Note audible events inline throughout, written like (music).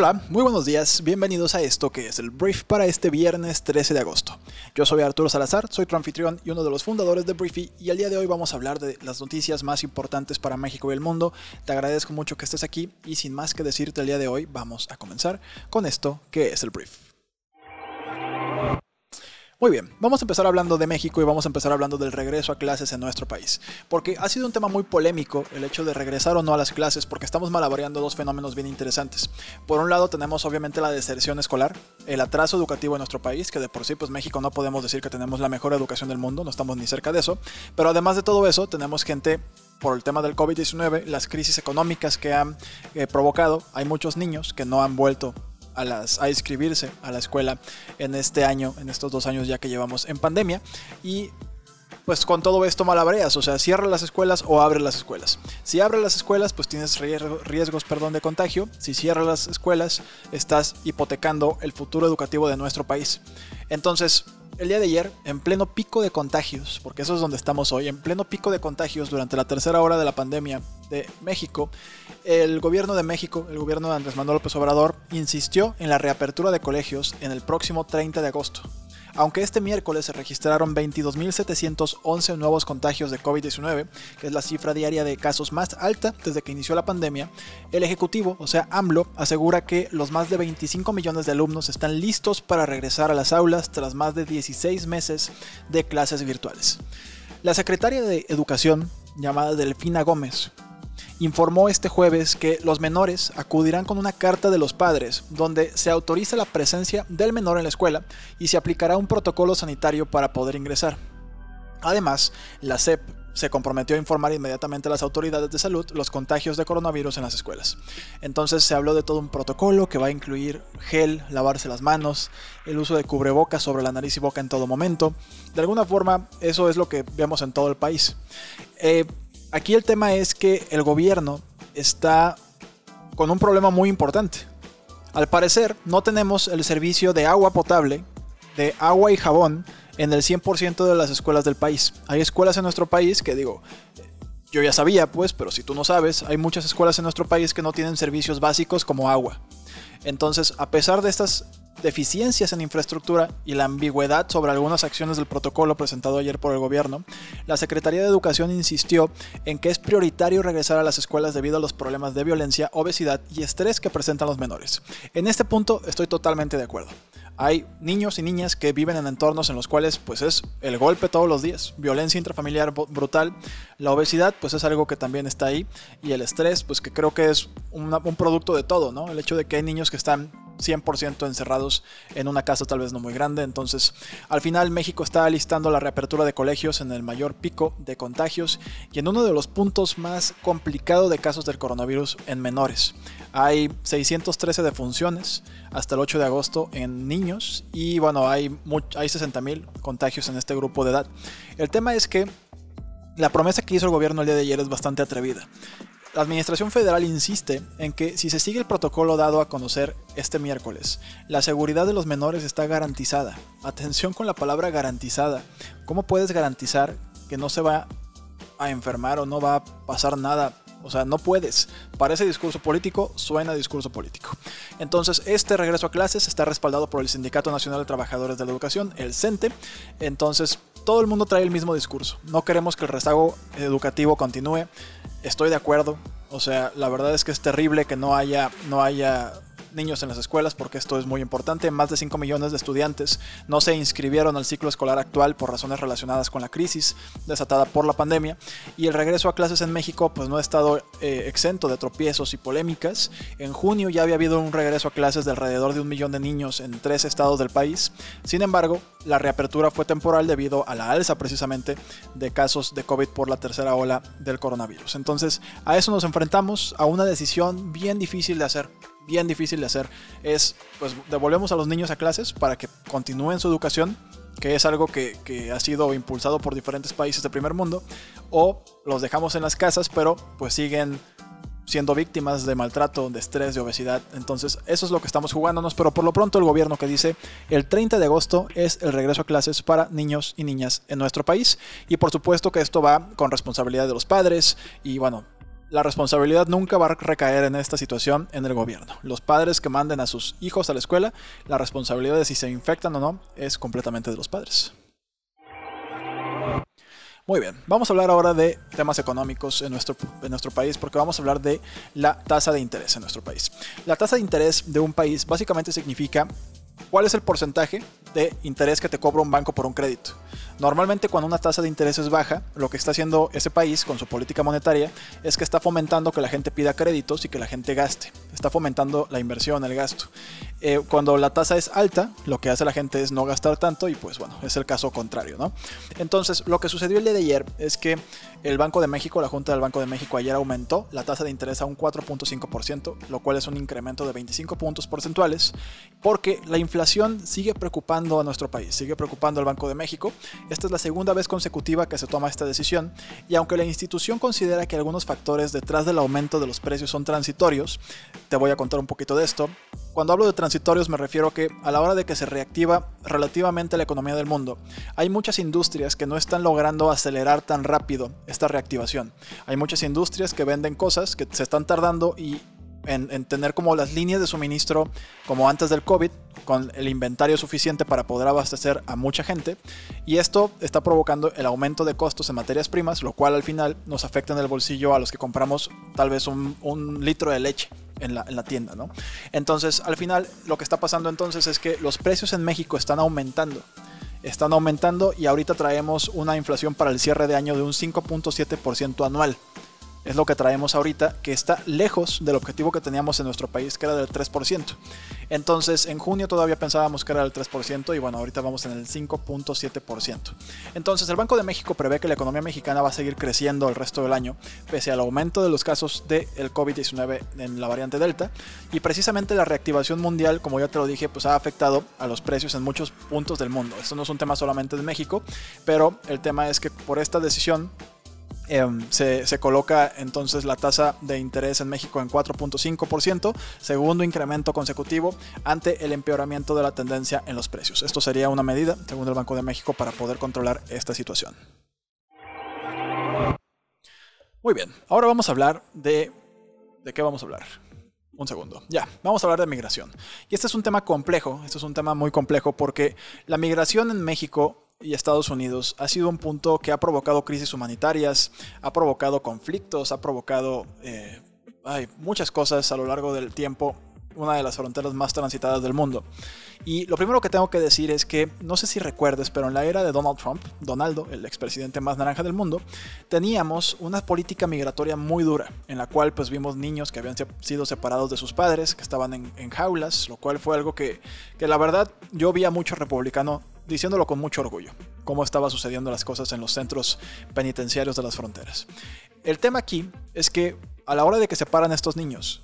Hola, muy buenos días, bienvenidos a esto que es el brief para este viernes 13 de agosto. Yo soy Arturo Salazar, soy tu anfitrión y uno de los fundadores de Briefy y el día de hoy vamos a hablar de las noticias más importantes para México y el mundo. Te agradezco mucho que estés aquí y sin más que decirte el día de hoy vamos a comenzar con esto que es el brief. Muy bien, vamos a empezar hablando de México y vamos a empezar hablando del regreso a clases en nuestro país, porque ha sido un tema muy polémico el hecho de regresar o no a las clases, porque estamos malabareando dos fenómenos bien interesantes. Por un lado tenemos obviamente la deserción escolar, el atraso educativo en nuestro país, que de por sí pues México no podemos decir que tenemos la mejor educación del mundo, no estamos ni cerca de eso, pero además de todo eso tenemos gente por el tema del COVID-19, las crisis económicas que han eh, provocado, hay muchos niños que no han vuelto a, inscribirse a la escuela en este año, en estos dos años ya que llevamos en pandemia. Y pues con todo esto malabreas, o sea, cierra las escuelas o abre las escuelas. Si abre las escuelas, pues tienes riesgos perdón, de contagio. Si cierras las escuelas, estás hipotecando el futuro educativo de nuestro país. Entonces, el día de ayer, en pleno pico de contagios, porque eso es donde estamos hoy, en pleno pico de contagios durante la tercera hora de la pandemia de México, el gobierno de México, el gobierno de Andrés Manuel López Obrador, insistió en la reapertura de colegios en el próximo 30 de agosto. Aunque este miércoles se registraron 22.711 nuevos contagios de COVID-19, que es la cifra diaria de casos más alta desde que inició la pandemia, el Ejecutivo, o sea AMLO, asegura que los más de 25 millones de alumnos están listos para regresar a las aulas tras más de 16 meses de clases virtuales. La secretaria de Educación, llamada Delfina Gómez, informó este jueves que los menores acudirán con una carta de los padres donde se autoriza la presencia del menor en la escuela y se aplicará un protocolo sanitario para poder ingresar. Además, la SEP se comprometió a informar inmediatamente a las autoridades de salud los contagios de coronavirus en las escuelas. Entonces se habló de todo un protocolo que va a incluir gel, lavarse las manos, el uso de cubrebocas sobre la nariz y boca en todo momento. De alguna forma, eso es lo que vemos en todo el país. Eh, aquí el tema es que el gobierno está con un problema muy importante. Al parecer, no tenemos el servicio de agua potable, de agua y jabón en el 100% de las escuelas del país. Hay escuelas en nuestro país que digo, yo ya sabía pues, pero si tú no sabes, hay muchas escuelas en nuestro país que no tienen servicios básicos como agua. Entonces, a pesar de estas deficiencias en infraestructura y la ambigüedad sobre algunas acciones del protocolo presentado ayer por el gobierno, la Secretaría de Educación insistió en que es prioritario regresar a las escuelas debido a los problemas de violencia, obesidad y estrés que presentan los menores. En este punto estoy totalmente de acuerdo. Hay niños y niñas que viven en entornos en los cuales pues es el golpe todos los días, violencia intrafamiliar brutal, la obesidad pues es algo que también está ahí y el estrés pues que creo que es un producto de todo, ¿no? El hecho de que hay niños que están 100% encerrados en una casa tal vez no muy grande. Entonces, al final México está listando la reapertura de colegios en el mayor pico de contagios y en uno de los puntos más complicados de casos del coronavirus en menores. Hay 613 defunciones hasta el 8 de agosto en niños y bueno, hay, hay 60.000 contagios en este grupo de edad. El tema es que la promesa que hizo el gobierno el día de ayer es bastante atrevida. La Administración Federal insiste en que si se sigue el protocolo dado a conocer este miércoles, la seguridad de los menores está garantizada. Atención con la palabra garantizada. ¿Cómo puedes garantizar que no se va a enfermar o no va a pasar nada o sea, no puedes. Parece discurso político, suena discurso político. Entonces, este regreso a clases está respaldado por el Sindicato Nacional de Trabajadores de la Educación, el CENTE. Entonces, todo el mundo trae el mismo discurso. No queremos que el rezago educativo continúe. Estoy de acuerdo. O sea, la verdad es que es terrible que no haya, no haya niños en las escuelas, porque esto es muy importante. Más de 5 millones de estudiantes no se inscribieron al ciclo escolar actual por razones relacionadas con la crisis desatada por la pandemia. Y el regreso a clases en México pues no ha estado eh, exento de tropiezos y polémicas. En junio ya había habido un regreso a clases de alrededor de un millón de niños en tres estados del país. Sin embargo, la reapertura fue temporal debido a la alza precisamente de casos de COVID por la tercera ola del coronavirus. Entonces, a eso nos enfrentamos, a una decisión bien difícil de hacer bien difícil de hacer es, pues devolvemos a los niños a clases para que continúen su educación que es algo que, que, ha sido impulsado por diferentes países del primer mundo, o los dejamos en las casas, pero pues siguen siendo víctimas de maltrato, de estrés, de obesidad. Entonces, eso es lo que estamos jugándonos, pero por lo pronto el gobierno que dice el 30 de agosto es el regreso a clases para niños y niñas en nuestro país. Y por supuesto que esto va con responsabilidad de los padres y bueno, la responsabilidad nunca va a recaer en esta situación en el gobierno. Los padres que manden a sus hijos a la escuela, la responsabilidad de si se infectan o no es completamente de los padres. Muy bien, vamos a hablar ahora de temas económicos en nuestro, en nuestro país porque vamos a hablar de la tasa de interés en nuestro país. La tasa de interés de un país básicamente significa cuál es el porcentaje de interés que te cobra un banco por un crédito. Normalmente cuando una tasa de interés es baja, lo que está haciendo ese país con su política monetaria es que está fomentando que la gente pida créditos y que la gente gaste. Está fomentando la inversión, el gasto. Eh, cuando la tasa es alta, lo que hace la gente es no gastar tanto y pues bueno, es el caso contrario, ¿no? Entonces, lo que sucedió el día de ayer es que el Banco de México, la Junta del Banco de México ayer aumentó la tasa de interés a un 4.5%, lo cual es un incremento de 25 puntos porcentuales, porque la inflación sigue preocupando a nuestro país, sigue preocupando al Banco de México. Esta es la segunda vez consecutiva que se toma esta decisión y aunque la institución considera que algunos factores detrás del aumento de los precios son transitorios, te voy a contar un poquito de esto. Cuando hablo de transitorios me refiero que a la hora de que se reactiva relativamente la economía del mundo, hay muchas industrias que no están logrando acelerar tan rápido esta reactivación. Hay muchas industrias que venden cosas que se están tardando y en, tener como las líneas de suministro como antes del COVID, con el inventario suficiente para poder abastecer a mucha gente. Y esto está provocando el aumento de costos en materias primas, lo cual al final nos afecta en el bolsillo a los que compramos tal vez un, litro de leche. En la, en la, tienda, ¿no? Entonces, al final, lo que está pasando entonces es que los precios en México están aumentando. Están aumentando y ahorita traemos una inflación para el cierre de año de un 5.7% anual es lo que traemos ahorita, que está lejos del objetivo que teníamos en nuestro país, que era del 3%. Entonces, en junio todavía pensábamos que era del 3% y bueno, ahorita vamos en el 5.7%. Entonces, el Banco de México prevé que la economía mexicana va a seguir creciendo el resto del año, pese al aumento de los casos del COVID-19 en la variante Delta. Y precisamente la reactivación mundial, como ya te lo dije, pues ha afectado a los precios en muchos puntos del mundo. Esto no es un tema solamente de México, pero el tema es que por esta decisión Em, se, coloca entonces la tasa de interés en México en 4.5%, segundo incremento consecutivo ante el empeoramiento de la tendencia en los precios. Esto sería una medida, según el Banco de México, para poder controlar esta situación. Muy bien, ahora vamos a hablar de... ¿De qué vamos a hablar? Un segundo. Ya, vamos a hablar de migración. Y este es un tema complejo, este es un tema muy complejo porque la migración en México y Estados Unidos ha sido un punto que ha provocado crisis humanitarias, ha provocado conflictos, ha provocado eh, muchas cosas a lo largo del tiempo, una de las fronteras más transitadas del mundo. Y lo primero que tengo que decir es que, no sé si recuerdes, pero en la era de Donald Trump, Donaldo, el expresidente más naranja del mundo, teníamos una política migratoria muy dura, en la cual pues vimos niños que habían sido separados de sus padres, que estaban en, jaulas, lo cual fue algo que, que la verdad yo vi a mucho republicano diciéndolo con mucho orgullo, cómo estaba sucediendo las cosas en los centros penitenciarios de las fronteras. El tema aquí es que a la hora de que separan estos niños,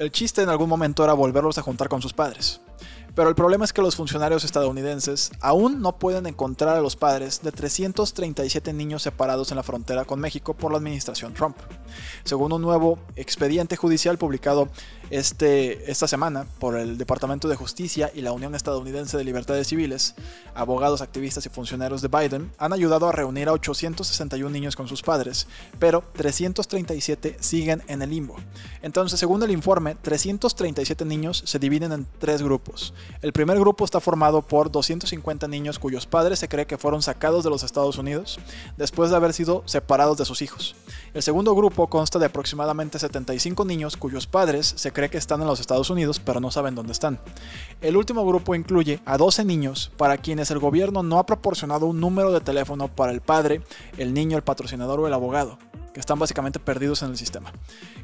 el chiste en algún momento era volverlos a juntar con sus padres. Pero el problema es que los funcionarios estadounidenses aún no pueden encontrar a los padres de 337 niños separados en la frontera con México por la administración Trump. Según un nuevo expediente judicial publicado este, esta semana por el Departamento de Justicia y la Unión Estadounidense de Libertades Civiles, abogados, activistas y funcionarios de Biden han ayudado a reunir a 861 niños con sus padres, pero 337 siguen en el limbo. Entonces, según el informe, 337 niños se dividen en tres grupos. El primer grupo está formado por 250 niños cuyos padres se cree que fueron sacados de los Estados Unidos después de haber sido separados de sus hijos. El segundo grupo consta de aproximadamente 75 niños cuyos padres se cree que están en los Estados Unidos pero no saben dónde están. El último grupo incluye a 12 niños para quienes el gobierno no ha proporcionado un número de teléfono para el padre, el niño, el patrocinador o el abogado que están básicamente perdidos en el sistema.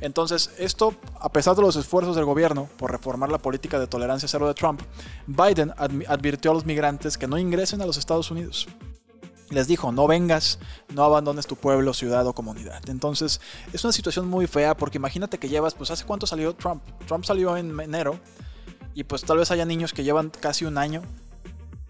Entonces, esto, a pesar de los esfuerzos del gobierno por reformar la política de tolerancia cero de Trump, Biden advirtió a los migrantes que no ingresen a los Estados Unidos. Les dijo, no vengas, no abandones tu pueblo, ciudad o comunidad. Entonces, es una situación muy fea porque imagínate que llevas, pues, ¿hace cuánto salió Trump? Trump salió en enero y pues tal vez haya niños que llevan casi un año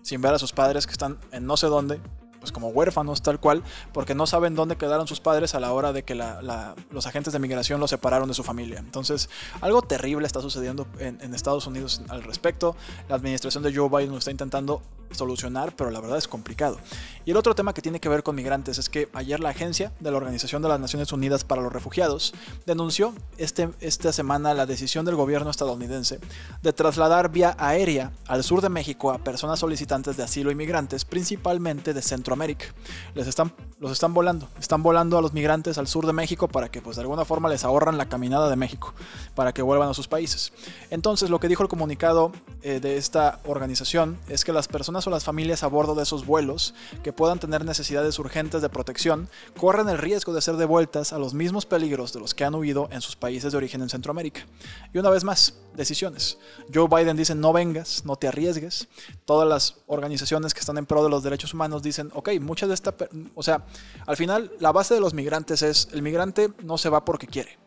sin ver a sus padres que están en no sé dónde, pues como huérfanos tal cual, porque no saben dónde quedaron sus padres a la hora de que los agentes de migración los separaron de su familia. Entonces, algo terrible está sucediendo en, en Estados Unidos al respecto. La administración de Joe Biden lo está intentando solucionar, pero la verdad es complicado. Y el otro tema que tiene que ver con migrantes es que ayer la agencia de la Organización de las Naciones Unidas para los Refugiados denunció este, esta semana la decisión del gobierno estadounidense de trasladar vía aérea al sur de México a personas solicitantes de asilo y migrantes, principalmente de Centroamérica. Les están, los están volando, están volando a los migrantes al sur de México para que pues de alguna forma les ahorran la caminada de México, para que vuelvan a sus países. Entonces lo que dijo el comunicado eh, de esta organización es que las personas las familias a bordo de esos vuelos que puedan tener necesidades urgentes de protección corren el riesgo de ser devueltas a los mismos peligros de los que han huido en sus países de origen en Centroamérica. Y una vez más, decisiones. Joe Biden dice no vengas, no te arriesgues. Todas las organizaciones que están en pro de los derechos humanos dicen, ok, muchas de esta... O sea, al final la base de los migrantes es, el migrante no se va porque quiere.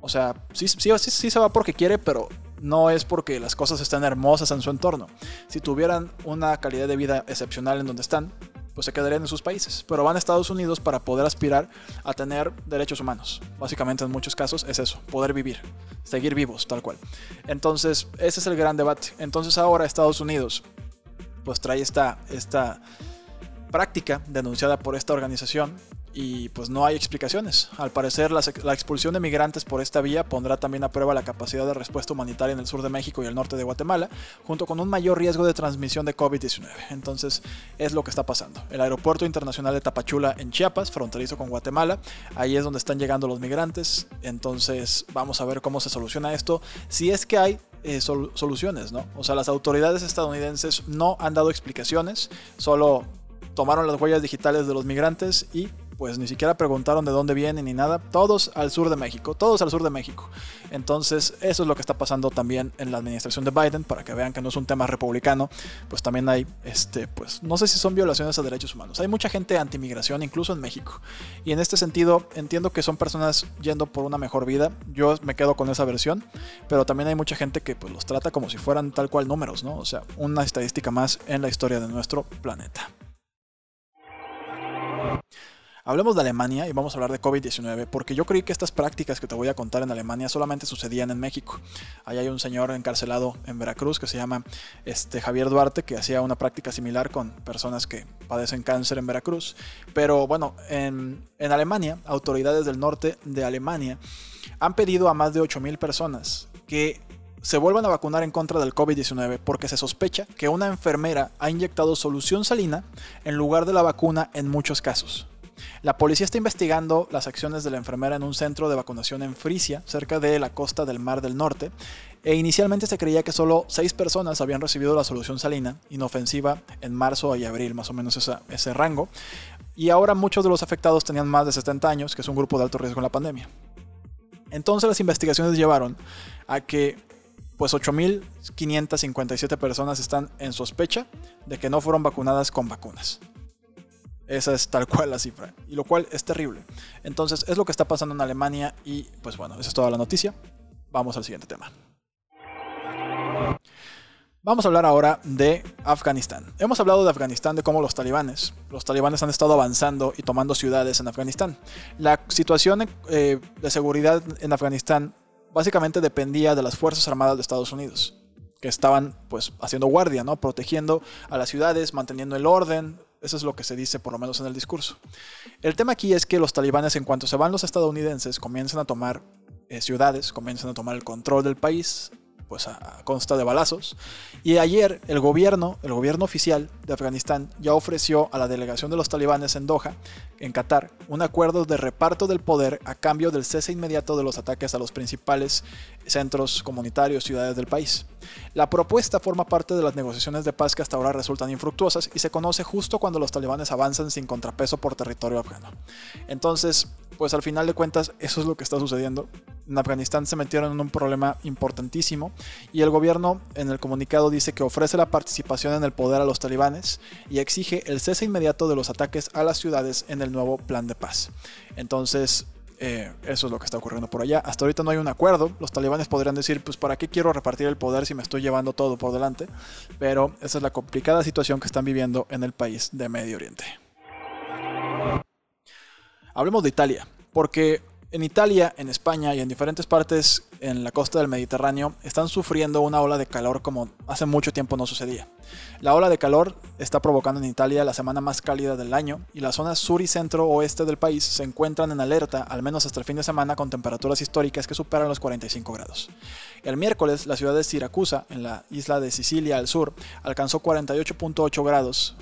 O sea, sí, sí, sí, sí se va porque quiere, pero no es porque las cosas estén hermosas en su entorno. Si tuvieran una calidad de vida excepcional en donde están, pues se quedarían en sus países. Pero van a Estados Unidos para poder aspirar a tener derechos humanos. Básicamente en muchos casos es eso, poder vivir, seguir vivos, tal cual. Entonces, ese es el gran debate. Entonces ahora Estados Unidos pues trae esta, esta práctica denunciada por esta organización y pues no hay explicaciones. Al parecer la, expulsión de migrantes por esta vía pondrá también a prueba la capacidad de respuesta humanitaria en el sur de México y el norte de Guatemala, junto con un mayor riesgo de transmisión de COVID-19. Entonces es lo que está pasando. El aeropuerto internacional de Tapachula en Chiapas, fronterizo con Guatemala, ahí es donde están llegando los migrantes. Entonces vamos a ver cómo se soluciona esto. Si es que hay eh, soluciones, ¿no? O sea, las autoridades estadounidenses no han dado explicaciones, solo tomaron las huellas digitales de los migrantes y pues ni siquiera preguntaron de dónde vienen ni nada. Todos al sur de México, todos al sur de México. Entonces, eso es lo que está pasando también en la administración de Biden, para que vean que no es un tema republicano, pues también hay, este, pues no sé si son violaciones a derechos humanos. Hay mucha gente antimigración, incluso en México. Y en este sentido, entiendo que son personas yendo por una mejor vida. Yo me quedo con esa versión, pero también hay mucha gente que pues los trata como si fueran tal cual números, ¿no? O sea, una estadística más en la historia de nuestro planeta. Hablemos de Alemania y vamos a hablar de COVID-19, porque yo creí que estas prácticas que te voy a contar en Alemania solamente sucedían en México. Ahí hay un señor encarcelado en Veracruz que se llama este, Javier Duarte, que hacía una práctica similar con personas que padecen cáncer en Veracruz. Pero bueno, en, en Alemania, autoridades del norte de Alemania han pedido a más de 8.000 personas que se vuelvan a vacunar en contra del COVID-19 porque se sospecha que una enfermera ha inyectado solución salina en lugar de la vacuna en muchos casos. La policía está investigando las acciones de la enfermera en un centro de vacunación en Frisia, cerca de la costa del Mar del Norte, e inicialmente se creía que solo seis personas habían recibido la solución salina inofensiva en marzo y abril, más o menos ese rango, y ahora muchos de los afectados tenían más de 70 años, que es un grupo de alto riesgo en la pandemia. Entonces las investigaciones llevaron a que pues 8.557 personas están en sospecha de que no fueron vacunadas con vacunas. Esa es tal cual la cifra. Y lo cual es terrible. Entonces es lo que está pasando en Alemania y pues bueno, esa es toda la noticia. Vamos al siguiente tema. Vamos a hablar ahora de Afganistán. Hemos hablado de Afganistán, de cómo los talibanes, los talibanes han estado avanzando y tomando ciudades en Afganistán. La situación eh, de seguridad en Afganistán básicamente dependía de las Fuerzas Armadas de Estados Unidos, que estaban pues haciendo guardia, ¿no? protegiendo a las ciudades, manteniendo el orden, eso es lo que se dice por lo menos en el discurso. El tema aquí es que los talibanes en cuanto se van los estadounidenses comienzan a tomar eh, ciudades, comienzan a tomar el control del país, pues consta de balazos. Y ayer el gobierno, el gobierno oficial de Afganistán ya ofreció a la delegación de los talibanes en Doha, en Qatar, un acuerdo de reparto del poder a cambio del cese inmediato de los ataques a los principales centros comunitarios, ciudades del país. La propuesta forma parte de las negociaciones de paz que hasta ahora resultan infructuosas y se conoce justo cuando los talibanes avanzan sin contrapeso por territorio afgano. Entonces, pues al final de cuentas eso es lo que está sucediendo. En Afganistán se metieron en un problema importantísimo y el gobierno en el comunicado dice que ofrece la participación en el poder a los talibanes y exige el cese inmediato de los ataques a las ciudades en el nuevo plan de paz. Entonces, eh, eso es lo que está ocurriendo por allá. Hasta ahorita no hay un acuerdo. Los talibanes podrían decir, pues ¿para qué quiero repartir el poder si me estoy llevando todo por delante? Pero esa es la complicada situación que están viviendo en el país de Medio Oriente. Hablemos de Italia, porque en Italia, en España y en diferentes partes en la costa del Mediterráneo están sufriendo una ola de calor como hace mucho tiempo no sucedía. La ola de calor está provocando en Italia la semana más cálida del año y las zonas sur y centro oeste del país se encuentran en alerta al menos hasta el fin de semana con temperaturas históricas que superan los 45 grados. El miércoles la ciudad de Siracusa, en la isla de Sicilia al sur, alcanzó 48.8 grados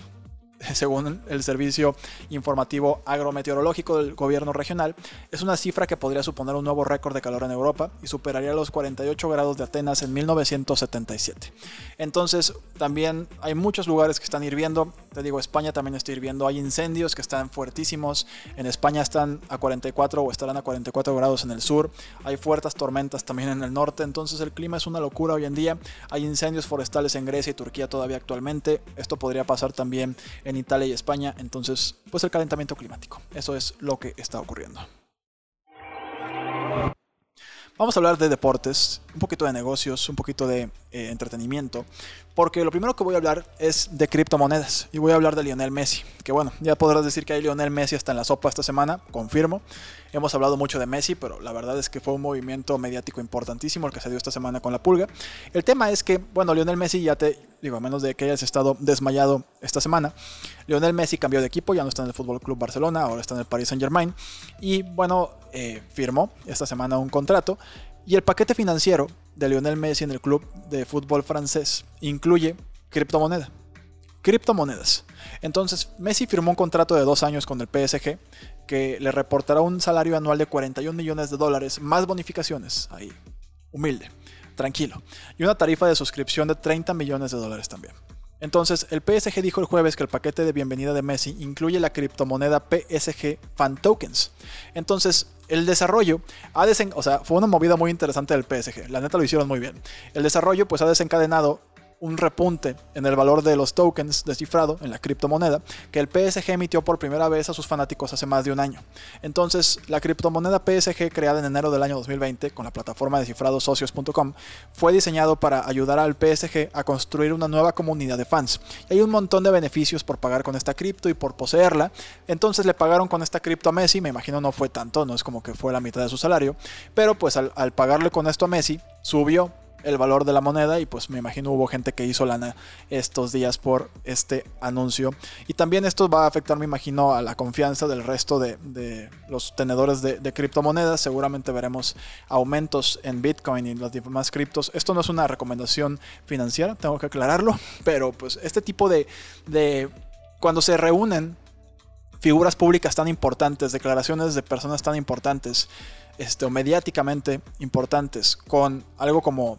(laughs) según el Servicio Informativo Agrometeorológico del Gobierno Regional, es una cifra que podría suponer un nuevo récord de calor en Europa y superaría los 48 grados de Atenas en 1977. Entonces, también hay muchos lugares que están hirviendo. Te digo, España también está hirviendo. Hay incendios que están fuertísimos. En España están a 44 o estarán a 44 grados en el sur. Hay fuertes tormentas también en el norte. Entonces, el clima es una locura hoy en día. Hay incendios forestales en Grecia y Turquía todavía actualmente. Esto podría pasar también en en Italia y España. Entonces, pues el calentamiento climático. Eso es lo que está ocurriendo. Vamos a hablar de deportes, un poquito de negocios, un poquito de eh, entretenimiento, porque lo primero que voy a hablar es de criptomonedas y voy a hablar de Lionel Messi, que bueno, ya podrás decir que hay Lionel Messi hasta en la sopa esta semana, confirmo. Hemos hablado mucho de Messi, pero la verdad es que fue un movimiento mediático importantísimo el que se dio esta semana con la pulga. El tema es que, bueno, Lionel Messi ya te digo, a menos de que hayas estado desmayado esta semana, Lionel Messi cambió de equipo, ya no está en el Fútbol Club Barcelona, ahora está en el Paris Saint Germain y bueno, eh, firmó esta semana un contrato y el paquete financiero de Lionel Messi en el club de fútbol francés incluye criptomoneda. Criptomonedas. Entonces, Messi firmó un contrato de dos años con el PSG que le reportará un salario anual de 41 millones de dólares más bonificaciones. Ahí, humilde, tranquilo. Y una tarifa de suscripción de 30 millones de dólares también. Entonces, el PSG dijo el jueves que el paquete de bienvenida de Messi incluye la criptomoneda PSG Fan Tokens. Entonces, el desarrollo ha desen o sea, fue una movida muy interesante del PSG. La neta lo hicieron muy bien. El desarrollo pues ha desencadenado un repunte en el valor de los tokens descifrado en la criptomoneda que el PSG emitió por primera vez a sus fanáticos hace más de un año. Entonces, la criptomoneda PSG creada en enero del año 2020 con la plataforma de socios.com fue diseñado para ayudar al PSG a construir una nueva comunidad de fans. Y hay un montón de beneficios por pagar con esta cripto y por poseerla. Entonces le pagaron con esta cripto a Messi, me imagino no fue tanto, no es como que fue la mitad de su salario, pero pues al, al pagarle con esto a Messi, subió el valor de la moneda y pues me imagino hubo gente que hizo lana estos días por este anuncio. Y también esto va a afectar, me imagino, a la confianza del resto de, los tenedores de, criptomonedas. Seguramente veremos aumentos en Bitcoin y los demás criptos. Esto no es una recomendación financiera, tengo que aclararlo, (laughs) pero pues este tipo de, de cuando se reúnen figuras públicas tan importantes, declaraciones de personas tan importantes, este, o mediáticamente importantes, con algo como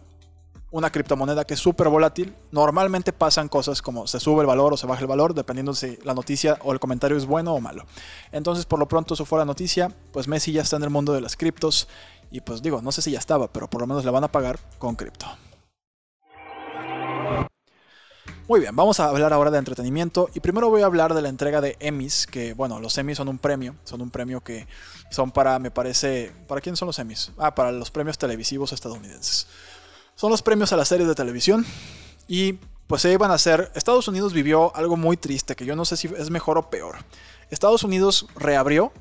una criptomoneda que es súper volátil, normalmente pasan cosas como se sube el valor o se baja el valor, dependiendo si la noticia o el comentario es bueno o malo. Entonces, por lo pronto, eso fue la noticia, pues Messi ya está en el mundo de las criptos y pues digo, no sé si ya estaba, pero por lo menos le van a pagar con cripto. Muy bien, vamos a hablar ahora de entretenimiento y primero voy a hablar de la entrega de Emmys, que bueno, los Emmys son un premio, son un premio que son para, me parece, ¿para quién son los Emmys? Ah, para los premios televisivos estadounidenses. Son los premios a las series de televisión. Y pues se iban a hacer. Estados Unidos vivió algo muy triste, que yo no sé si es mejor o peor. Estados Unidos reabrió.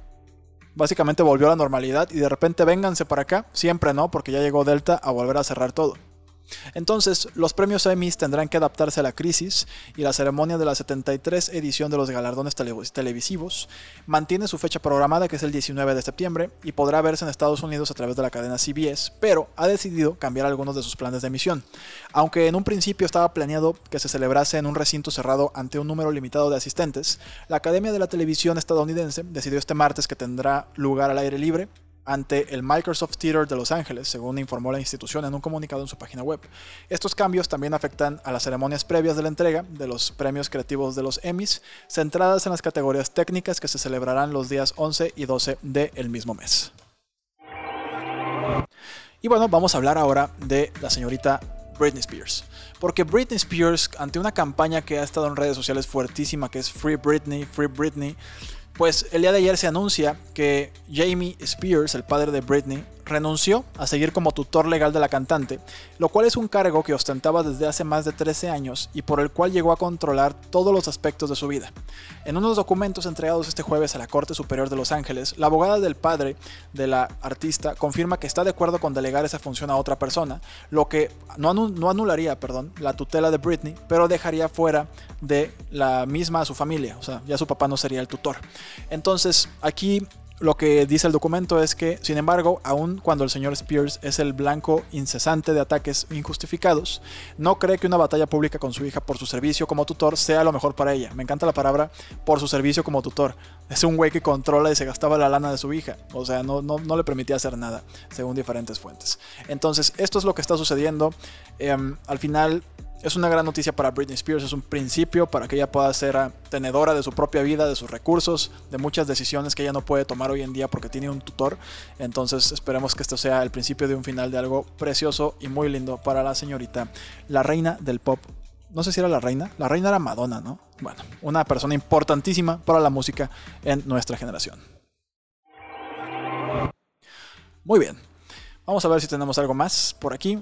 Básicamente volvió a la normalidad y de repente vénganse para acá. Siempre no, porque ya llegó Delta a volver a cerrar todo. Entonces, los premios Emmys tendrán que adaptarse a la crisis y la ceremonia de la 73 edición de los galardones televisivos mantiene su fecha programada, que es el 19 de septiembre, y podrá verse en Estados Unidos a través de la cadena CBS, pero ha decidido cambiar algunos de sus planes de emisión. Aunque en un principio estaba planeado que se celebrase en un recinto cerrado ante un número limitado de asistentes, la Academia de la Televisión estadounidense decidió este martes que tendrá lugar al aire libre ante el Microsoft Theater de Los Ángeles, según informó la institución en un comunicado en su página web. Estos cambios también afectan a las ceremonias previas de la entrega de los premios creativos de los Emmys, centradas en las categorías técnicas que se celebrarán los días 11 y 12 del mismo mes. Y bueno, vamos a hablar ahora de la señorita Britney Spears. Porque Britney Spears, ante una campaña que ha estado en redes sociales fuertísima, que es Free Britney, Free Britney, Pues el día de ayer se anuncia que Jamie Spears, el padre de Britney, renunció a seguir como tutor legal de la cantante, lo cual es un cargo que ostentaba desde hace más de 13 años y por el cual llegó a controlar todos los aspectos de su vida. En unos documentos entregados este jueves a la Corte Superior de Los Ángeles, la abogada del padre de la artista confirma que está de acuerdo con delegar esa función a otra persona, lo que no, anularía perdón, la tutela de Britney, pero dejaría fuera de la misma a su familia, o sea, ya su papá no sería el tutor. Entonces, aquí lo que dice el documento es que, sin embargo, aun cuando el señor Spears es el blanco incesante de ataques injustificados, no cree que una batalla pública con su hija por su servicio como tutor sea lo mejor para ella. Me encanta la palabra por su servicio como tutor. Es un güey que controla y se gastaba la lana de su hija. O sea, no, le permitía hacer nada, según diferentes fuentes. Entonces, esto es lo que está sucediendo. Em, al final, es una gran noticia para Britney Spears, es un principio para que ella pueda ser ah, tenedora de su propia vida, de sus recursos, de muchas decisiones que ella no puede tomar hoy en día porque tiene un tutor. Entonces esperemos que esto sea el principio de un final de algo precioso y muy lindo para la señorita, la reina del pop. No sé si era la reina, la reina era Madonna, ¿no? Bueno, una persona importantísima para la música en nuestra generación. Muy bien, vamos a ver si tenemos algo más por aquí.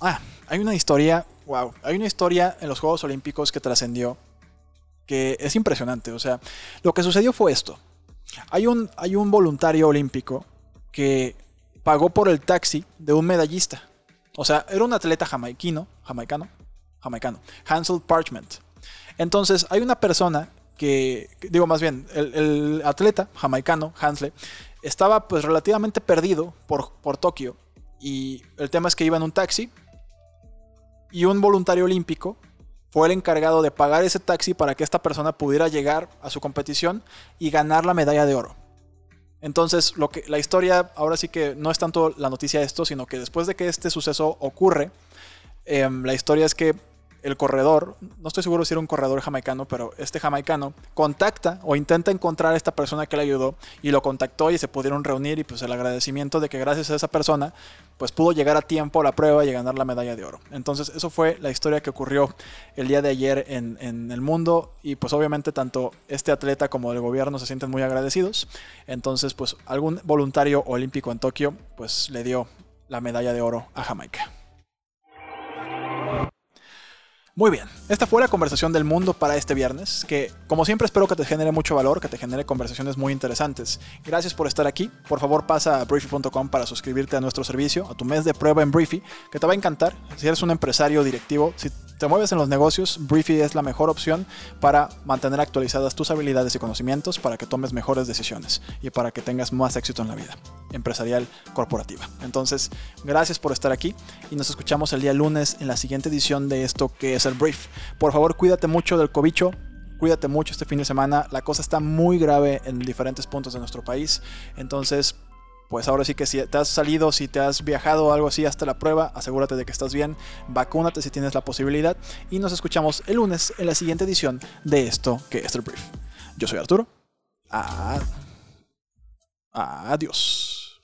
Ah, hay una historia wow, hay una historia en los Juegos Olímpicos que trascendió que es impresionante. O sea, lo que sucedió fue esto. Hay un, hay un voluntario olímpico que pagó por el taxi de un medallista. O sea, era un atleta jamaiquino, jamaicano, jamaicano, Hansel Parchment. Entonces, hay una persona que, digo más bien, el, el atleta jamaicano, Hansle, estaba pues relativamente perdido por, por Tokio. Y el tema es que iba en un taxi, y un voluntario olímpico fue el encargado de pagar ese taxi para que esta persona pudiera llegar a su competición y ganar la medalla de oro. Entonces, lo que, la historia ahora sí que no es tanto la noticia de esto, sino que después de que este suceso ocurre, em, la historia es que el corredor, no estoy seguro si era un corredor jamaicano, pero este jamaicano contacta o intenta encontrar a esta persona que le ayudó y lo contactó y se pudieron reunir y pues el agradecimiento de que gracias a esa persona pues pudo llegar a tiempo a la prueba y ganar la medalla de oro. Entonces eso fue la historia que ocurrió el día de ayer en, en el mundo y pues obviamente tanto este atleta como el gobierno se sienten muy agradecidos. Entonces pues algún voluntario olímpico en Tokio pues le dio la medalla de oro a Jamaica. Muy bien, esta fue la conversación del mundo para este viernes, que como siempre espero que te genere mucho valor, que te genere conversaciones muy interesantes. Gracias por estar aquí, por favor pasa a briefy.com para suscribirte a nuestro servicio, a tu mes de prueba en Briefy, que te va a encantar. Si eres un empresario directivo, si te mueves en los negocios, Briefy es la mejor opción para mantener actualizadas tus habilidades y conocimientos para que tomes mejores decisiones y para que tengas más éxito en la vida empresarial corporativa. Entonces, gracias por estar aquí y nos escuchamos el día lunes en la siguiente edición de esto que es el Brief. Por favor, cuídate mucho del cobicho, cuídate mucho este fin de semana. La cosa está muy grave en diferentes puntos de nuestro país. Entonces, pues ahora sí que si te has salido, si te has viajado o algo así hasta la prueba, asegúrate de que estás bien, vacúnate si tienes la posibilidad y nos escuchamos el lunes en la siguiente edición de esto que es el brief. Yo soy Arturo. adiós.